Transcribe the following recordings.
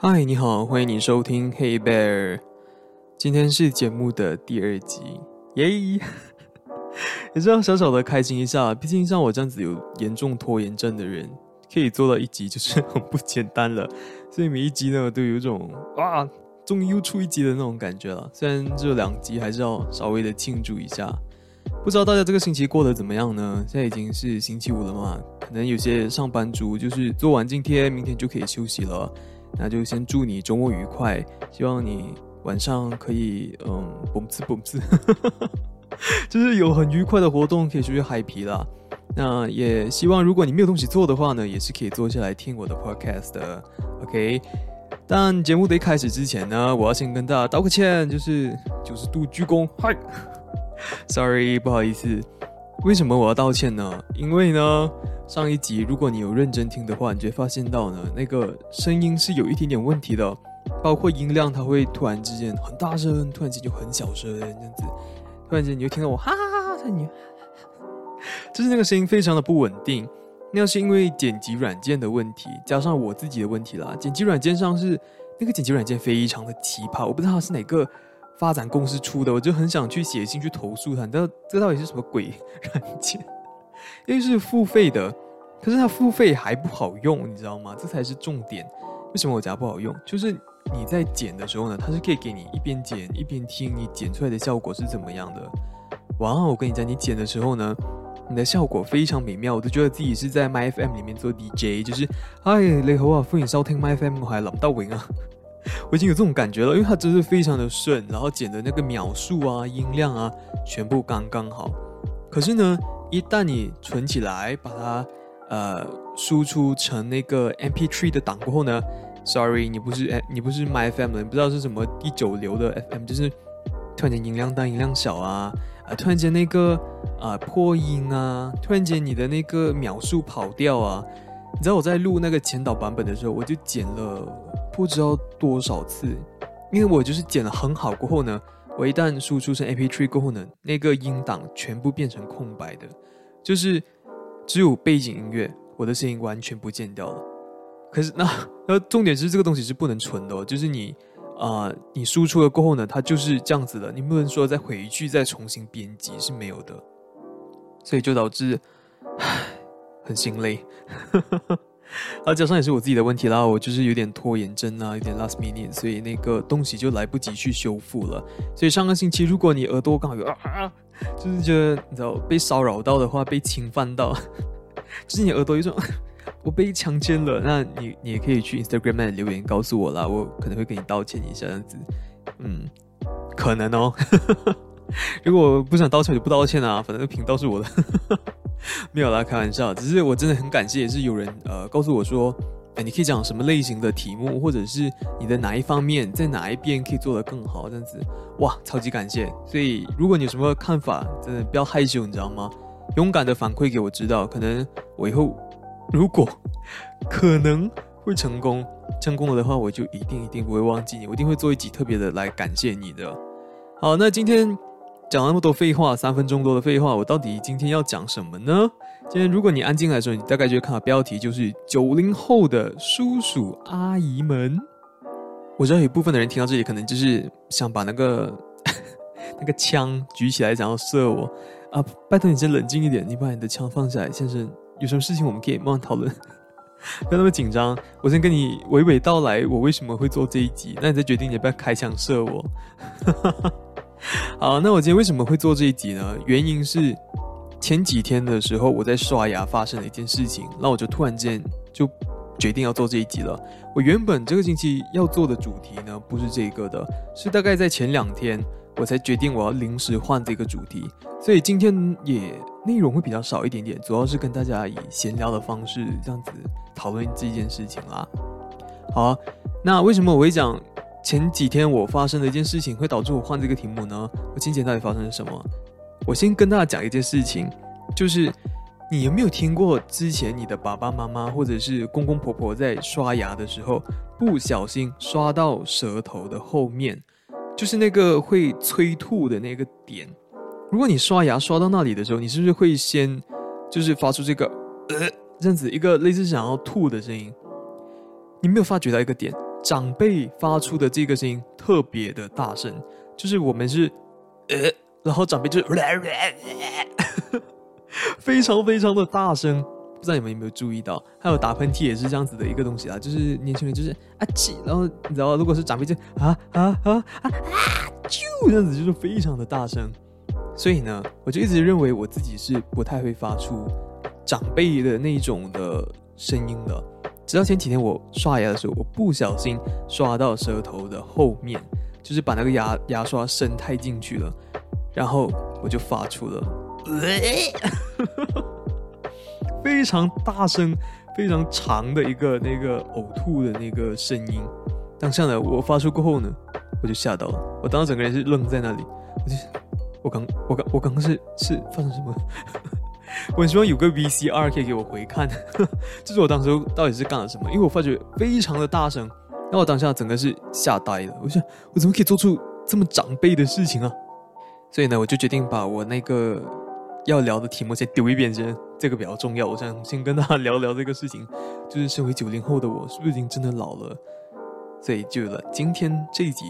嗨，你好，欢迎你收听《Hey Bear》。今天是节目的第二集，耶！也是要小小的开心一下，毕竟像我这样子有严重拖延症的人，可以做到一集就是 很不简单了。所以每一集呢，都有一种啊，终于又出一集的那种感觉了。虽然只有两集，还是要稍微的庆祝一下。不知道大家这个星期过得怎么样呢？现在已经是星期五了嘛，可能有些上班族就是做完今天，明天就可以休息了。那就先祝你周末愉快，希望你晚上可以嗯，蹦次蹦次，就是有很愉快的活动，可以出去嗨皮啦。那也希望如果你没有东西做的话呢，也是可以坐下来听我的 podcast 的，OK。但节目的一开始之前呢，我要先跟大家道个歉，就是九十度鞠躬，嗨。Sorry，不好意思。为什么我要道歉呢？因为呢，上一集如果你有认真听的话，你就会发现到呢，那个声音是有一点点问题的，包括音量，它会突然之间很大声，突然间就很小声这样子，突然间你就听到我哈哈哈哈，你，就是那个声音非常的不稳定。那是因为剪辑软件的问题，加上我自己的问题啦。剪辑软件上是那个剪辑软件非常的奇葩，我不知道它是哪个。发展公司出的，我就很想去写信去投诉他。你知道这到底是什么鬼软件？因为是付费的，可是它付费还不好用，你知道吗？这才是重点。为什么我讲不好用？就是你在剪的时候呢，它是可以给你一边剪一边听你剪出来的效果是怎么样的。哇，我跟你讲，你剪的时候呢，你的效果非常美妙，我都觉得自己是在 My FM 里面做 DJ，就是哎，你好啊，欢迎收听 My FM，我还諗到永啊。我已经有这种感觉了，因为它真是非常的顺，然后剪的那个秒数啊、音量啊，全部刚刚好。可是呢，一旦你存起来，把它呃输出成那个 MP3 的档过后呢，Sorry，你不是哎，你不是 My FM 的，你不知道是什么第九流的 FM，就是突然间音量大、音量小啊，啊，突然间那个啊破音啊，突然间你的那个秒数跑掉啊。你知道我在录那个前导版本的时候，我就剪了不知道多少次，因为我就是剪了很好过后呢，我一旦输出成 MP3 过后呢，那个音档全部变成空白的，就是只有背景音乐，我的声音完全不见掉了。可是那那重点是这个东西是不能存的，哦就是你啊，你输出了过后呢，它就是这样子的，你不能说再回去再重新编辑是没有的，所以就导致，唉。很心累，啊，加上也是我自己的问题啦，我就是有点拖延症啊，有点 last minute，所以那个东西就来不及去修复了。所以上个星期，如果你耳朵刚好有啊，就是觉得你知道被骚扰到的话，被侵犯到，就是你耳朵有种我被强奸了，那你你也可以去 Instagram 留言告诉我啦，我可能会跟你道歉一下这样子，嗯，可能哦。如果不想道歉就不道歉啊，反正频道是我的。没有啦，开玩笑。只是我真的很感谢，也是有人呃告诉我说，哎，你可以讲什么类型的题目，或者是你的哪一方面在哪一边可以做得更好，这样子，哇，超级感谢。所以如果你有什么看法，真的不要害羞，你知道吗？勇敢的反馈给我知道，可能我以后如果可能会成功，成功了的话，我就一定一定不会忘记你，我一定会做一集特别的来感谢你的。好，那今天。讲那么多废话，三分钟多的废话，我到底今天要讲什么呢？今天如果你安静来说，你大概就会看到标题，就是九零后的叔叔阿姨们。我知道有一部分的人听到这里，可能就是想把那个 那个枪举起来，想要射我啊！拜托你先冷静一点，你把你的枪放下来，先生。有什么事情我们可以慢慢讨论，不要那么紧张。我先跟你娓娓道来，我为什么会做这一集，那你再决定你要不要开枪射我。好，那我今天为什么会做这一集呢？原因是前几天的时候，我在刷牙发生了一件事情，那我就突然间就决定要做这一集了。我原本这个星期要做的主题呢，不是这个的，是大概在前两天我才决定我要临时换这个主题，所以今天也内容会比较少一点点，主要是跟大家以闲聊的方式这样子讨论这件事情啦。好，那为什么我会讲？前几天我发生的一件事情会导致我换这个题目呢？我今天到底发生了什么？我先跟大家讲一件事情，就是你有没有听过之前你的爸爸妈妈或者是公公婆婆在刷牙的时候不小心刷到舌头的后面，就是那个会催吐的那个点。如果你刷牙刷到那里的时候，你是不是会先就是发出这个呃这样子一个类似想要吐的声音？你没有发觉到一个点？长辈发出的这个声音特别的大声，就是我们是呃，然后长辈就是 非常非常的大声。不知道你们有没有注意到，还有打喷嚏也是这样子的一个东西啊，就是年轻人就是啊气，然后你知道，如果是长辈就啊啊啊啊啊啾这样子，就是非常的大声。所以呢，我就一直认为我自己是不太会发出长辈的那一种的声音的。直到前几天我刷牙的时候，我不小心刷到舌头的后面，就是把那个牙牙刷伸太进去了，然后我就发出了。非常大声、非常长的一个那个呕吐的那个声音，当下呢，我发出过后呢，我就吓到了，我当时整个人是愣在那里，我就，我刚、我刚、我刚刚是是发生什么？我很希望有个 VCR 可以给我回看，就是我当时到底是干了什么？因为我发觉非常的大声，那我当下整个是吓呆了，我想我怎么可以做出这么长辈的事情啊？所以呢，我就决定把我那个。要聊的题目先丢一边先，这个比较重要。我想先跟大家聊聊这个事情，就是身为九零后的我，是不是已经真的老了？所以就有了今天这一集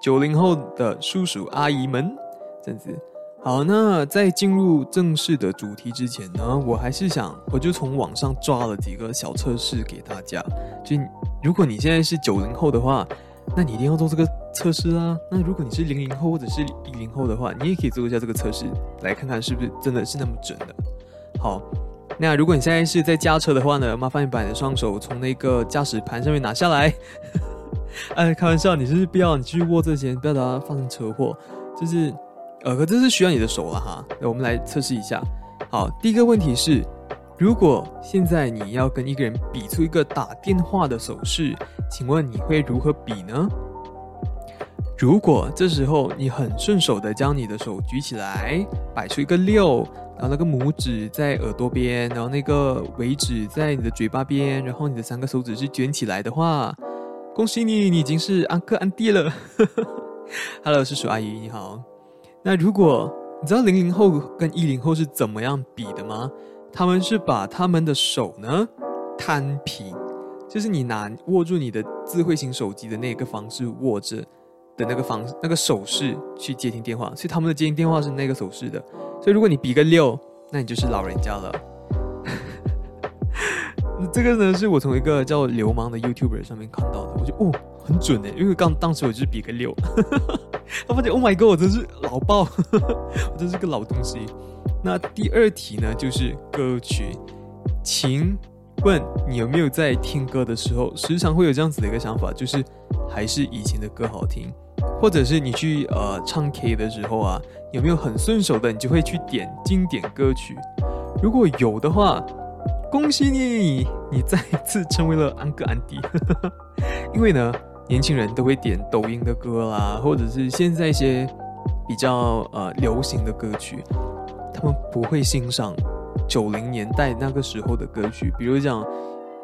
九零后的叔叔阿姨们这样子。好，那在进入正式的主题之前呢，我还是想，我就从网上抓了几个小测试给大家。就如果你现在是九零后的话。那你一定要做这个测试啊！那如果你是零零后或者是一零后的话，你也可以做一下这个测试，来看看是不是真的是那么准的。好，那如果你现在是在驾车的话呢，麻烦你把你的双手从那个驾驶盘上面拿下来。哎，开玩笑，你是不要你继续握这些，不要把它发生车祸。就是，呃，可这是需要你的手了哈。那我们来测试一下。好，第一个问题是。如果现在你要跟一个人比出一个打电话的手势，请问你会如何比呢？如果这时候你很顺手的将你的手举起来，摆出一个六，然后那个拇指在耳朵边，然后那个尾指在你的嘴巴边，然后你的三个手指是卷起来的话，恭喜你，你已经是安哥安弟了。Hello，叔叔阿姨你好。那如果你知道零零后跟一零后是怎么样比的吗？他们是把他们的手呢摊平，就是你拿握住你的智慧型手机的那个方式握着的那个方那个手势去接听电话，所以他们的接听电话是那个手势的。所以如果你比个六，那你就是老人家了。这个呢是我从一个叫流氓的 YouTuber 上面看到的，我就哦很准诶，因为刚当时我就是比个六，他发现 Oh my God，我真是老爆，我真是个老东西。那第二题呢，就是歌曲。请问你有没有在听歌的时候，时常会有这样子的一个想法，就是还是以前的歌好听，或者是你去呃唱 K 的时候啊，有没有很顺手的，你就会去点经典歌曲？如果有的话，恭喜你，你再次成为了安哥安迪。因为呢，年轻人都会点抖音的歌啦，或者是现在一些比较呃流行的歌曲。他们不会欣赏九零年代那个时候的歌曲，比如讲，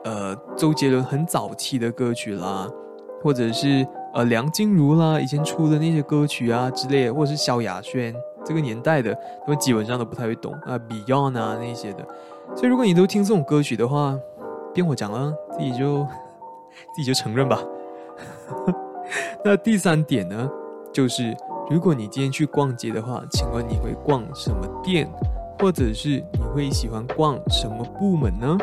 呃，周杰伦很早期的歌曲啦，或者是呃梁静茹啦以前出的那些歌曲啊之类的，或者是萧亚轩这个年代的，他们基本上都不太会懂啊，Beyond 啊那些的。所以如果你都听这种歌曲的话，别我讲了，自己就 自己就承认吧。那第三点呢，就是。如果你今天去逛街的话，请问你会逛什么店，或者是你会喜欢逛什么部门呢？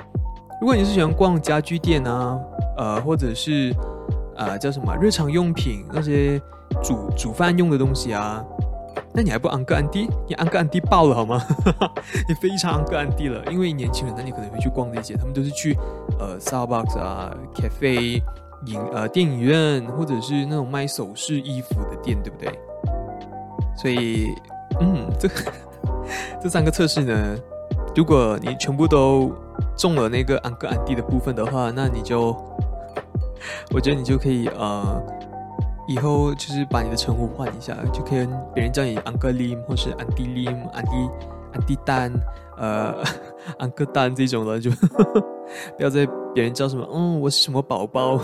如果你是喜欢逛家居店啊，呃，或者是呃叫什么日常用品那些煮煮饭用的东西啊，那你还不安个安迪？你安个安迪爆了好吗？你非常安个安迪了，因为年轻人那你可能会去逛这些，他们都是去呃 Starbucks 啊、cafe、影呃电影院，或者是那种卖首饰衣服的店，对不对？所以，嗯，这这三个测试呢，如果你全部都中了那个安哥安迪的部分的话，那你就，我觉得你就可以呃，以后就是把你的称呼换一下，就可以跟别人叫你安哥林，或是安迪林、安迪安迪丹，呃，安哥丹这种了，就呵 呵不要再别人叫什么，嗯，我是什么宝宝。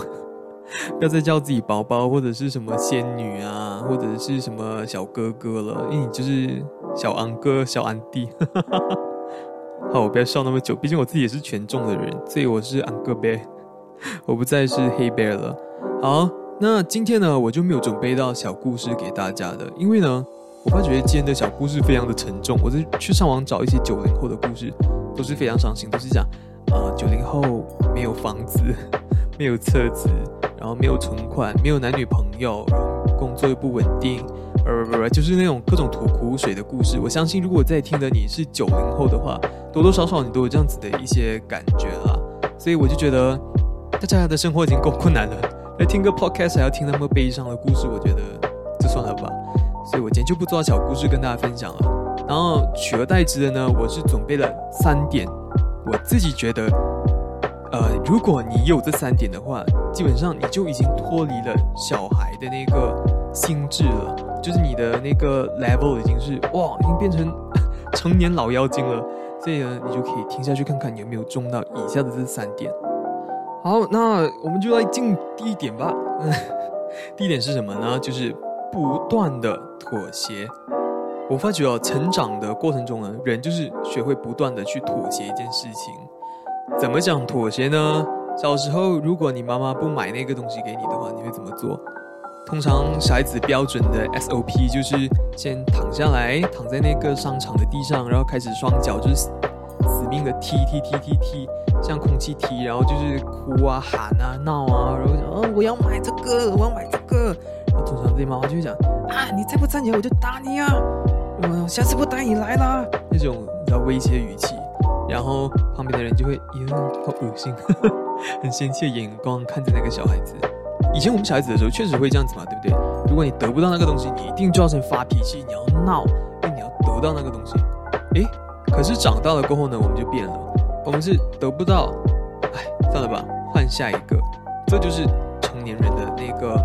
不 要再叫自己宝宝或者是什么仙女啊，或者是什么小哥哥了，因为你就是小昂哥、小昂弟。好，我不要笑那么久，毕竟我自己也是权重的人，所以我是昂哥呗，我不再是黑 bear 了。好，那今天呢，我就没有准备到小故事给大家的，因为呢，我发觉今天的小故事非常的沉重。我在去上网找一些九零后的故事，都是非常伤心，都是讲啊，九零后没有房子，没有车子，然后没有存款，没有男女朋友，工作又不稳定。不不不，就是那种各种吐苦水的故事。我相信，如果在听的你是九零后的话，多多少少你都有这样子的一些感觉啦。所以我就觉得，大家的生活已经够困难了，来听个 podcast 还要听那么悲伤的故事，我觉得就算了吧。所以我今天就不做小故事跟大家分享了。然后取而代之的呢，我是准备了三点，我自己觉得，呃，如果你有这三点的话，基本上你就已经脱离了小孩的那个心智了。就是你的那个 level 已经是哇，已经变成成年老妖精了，所以呢，你就可以听下去看看有没有中到以下的这三点。好，那我们就来进第一点吧。第一点是什么呢？就是不断的妥协。我发觉哦，成长的过程中呢，人就是学会不断的去妥协一件事情。怎么讲妥协呢？小时候，如果你妈妈不买那个东西给你的话，你会怎么做？通常小孩子标准的 SOP 就是先躺下来，躺在那个商场的地上，然后开始双脚就是死命的踢踢踢踢踢，像空气踢，然后就是哭啊喊啊闹啊，然后讲哦我要买这个，我要买这个。然后通常这妈妈就会讲啊你再不站起来我就打你啊，嗯下次不带你来啦那种比较威胁语气，然后旁边的人就会哟好恶心，很嫌弃的眼光看着那个小孩子。以前我们小孩子的时候确实会这样子嘛，对不对？如果你得不到那个东西，你一定就要先发脾气，你要闹，因为你要得到那个东西。诶，可是长大了过后呢，我们就变了，我们是得不到，哎，算了吧，换下一个。这就是成年人的那个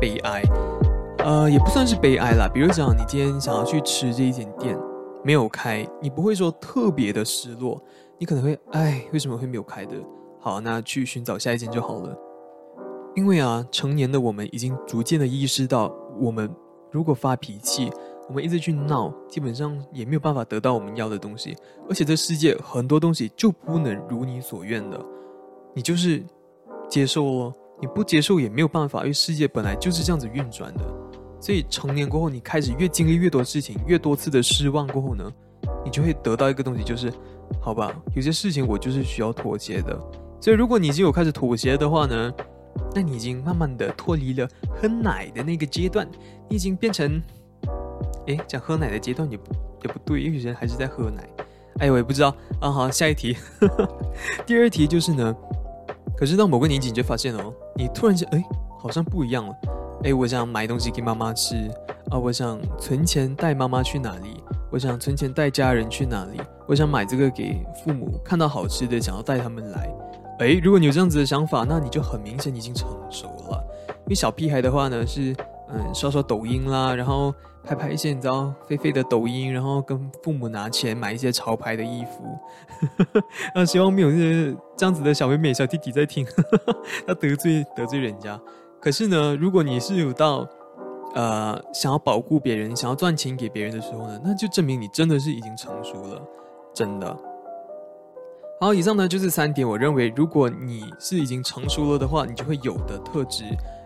悲哀，呃，也不算是悲哀啦。比如讲，你今天想要去吃这一间店没有开，你不会说特别的失落，你可能会，哎，为什么会没有开的？好，那去寻找下一间就好了。因为啊，成年的我们已经逐渐的意识到，我们如果发脾气，我们一直去闹，基本上也没有办法得到我们要的东西。而且这世界很多东西就不能如你所愿的，你就是接受哦，你不接受也没有办法，因为世界本来就是这样子运转的。所以成年过后，你开始越经历越多事情，越多次的失望过后呢，你就会得到一个东西，就是好吧，有些事情我就是需要妥协的。所以如果你已经有开始妥协的话呢？那你已经慢慢的脱离了喝奶的那个阶段，你已经变成，哎，讲喝奶的阶段也不也不对，因为有些人还是在喝奶。哎，我也不知道啊。好，下一题，第二题就是呢，可是到某个年纪你就发现哦，你突然间哎，好像不一样了。哎，我想买东西给妈妈吃啊，我想存钱带妈妈去哪里，我想存钱带家人去哪里，我想买这个给父母，看到好吃的想要带他们来。哎，如果你有这样子的想法，那你就很明显已经成熟了。因为小屁孩的话呢，是嗯刷刷抖音啦，然后拍拍一些你知道飞飞的抖音，然后跟父母拿钱买一些潮牌的衣服。那 希望没有那些这样子的小妹妹、小弟弟在听，要得罪得罪人家。可是呢，如果你是有到呃想要保护别人、想要赚钱给别人的时候呢，那就证明你真的是已经成熟了，真的。好，以上呢就是三点。我认为，如果你是已经成熟了的话，你就会有的特质。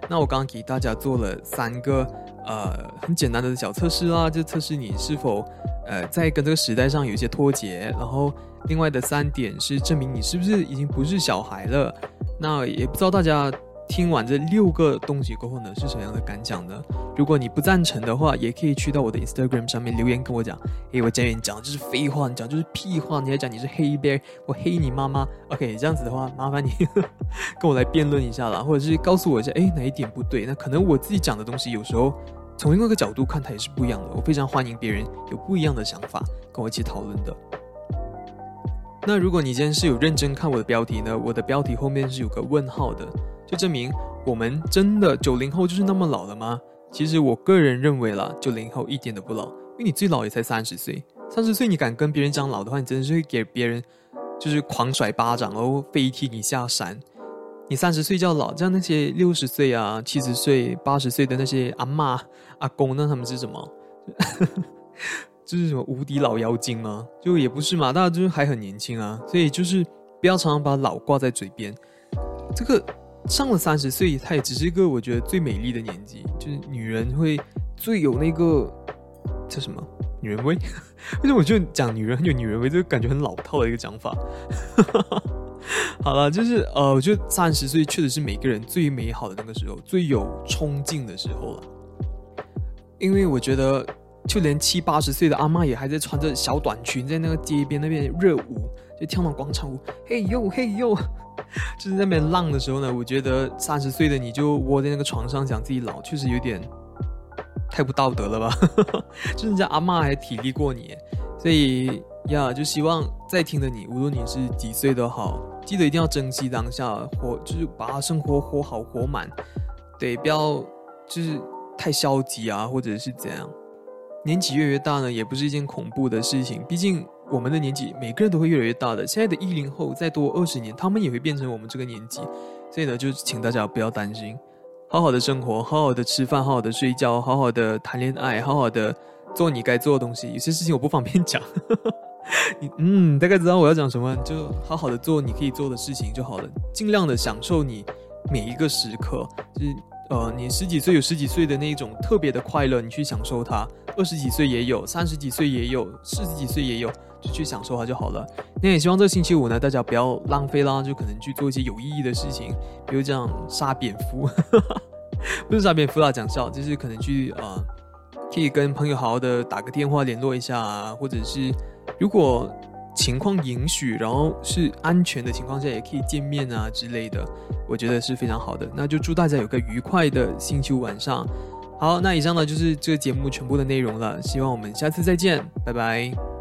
那我刚刚给大家做了三个呃很简单的小测试啦，就测试你是否呃在跟这个时代上有一些脱节。然后另外的三点是证明你是不是已经不是小孩了。那也不知道大家。听完这六个东西过后呢，是什么样的感想呢？如果你不赞成的话，也可以去到我的 Instagram 上面留言跟我讲。诶，我讲你讲就是废话，你讲就是屁话，你还讲你是黑 bear，我黑你妈妈。OK，这样子的话，麻烦你 跟我来辩论一下啦，或者是告诉我一下，诶，哪一点不对？那可能我自己讲的东西有时候从另外一个角度看，它也是不一样的。我非常欢迎别人有不一样的想法跟我一起讨论的。那如果你今天是有认真看我的标题呢？我的标题后面是有个问号的。就证明我们真的九零后就是那么老了吗？其实我个人认为啦，九零后一点都不老，因为你最老也才三十岁，三十岁你敢跟别人讲老的话，你真的是会给别人就是狂甩巴掌，然后飞踢你下山。你三十岁叫老，像那些六十岁啊、七十岁、八十岁的那些阿妈、阿公，那他们是什么？就是什么无敌老妖精吗？就也不是嘛，大家就是还很年轻啊，所以就是不要常常把老挂在嘴边，这个。上了三十岁，它也只是一个我觉得最美丽的年纪，就是女人会最有那个叫什么女人味。为什么我就讲女人很有女人味，就感觉很老套的一个讲法。好了，就是呃，我觉得三十岁确实是每个人最美好的那个时候，最有冲劲的时候了。因为我觉得，就连七八十岁的阿妈也还在穿着小短裙在那个街边那边热舞，就跳那广场舞，嘿呦嘿呦，就是那边浪的时候呢，我觉得三十岁的你就窝在那个床上讲自己老，确实有点太不道德了吧？就是人家阿妈还体力过你，所以呀，就希望在听的你，无论你是几岁都好，记得一定要珍惜当下，活就是把生活活好活满，对，不要就是。太消极啊，或者是怎样？年纪越来越大呢，也不是一件恐怖的事情。毕竟我们的年纪，每个人都会越来越大的。现在的一零后再多二十年，他们也会变成我们这个年纪。所以呢，就请大家不要担心，好好的生活，好好的吃饭，好好的睡觉，好好的谈恋爱，好好的做你该做的东西。有些事情我不方便讲，你嗯，大概知道我要讲什么，就好好的做你可以做的事情就好了，尽量的享受你每一个时刻，就是。呃，你十几岁有十几岁的那种特别的快乐，你去享受它；二十几岁也有，三十几岁也有，四十几岁也有，就去享受它就好了。那也希望这个星期五呢，大家不要浪费啦，就可能去做一些有意义的事情，比如这样杀蝙蝠，不是杀蝙蝠啦，讲笑，就是可能去呃，可以跟朋友好好的打个电话联络一下啊，或者是如果。情况允许，然后是安全的情况下，也可以见面啊之类的，我觉得是非常好的。那就祝大家有个愉快的星期五晚上。好，那以上呢就是这个节目全部的内容了，希望我们下次再见，拜拜。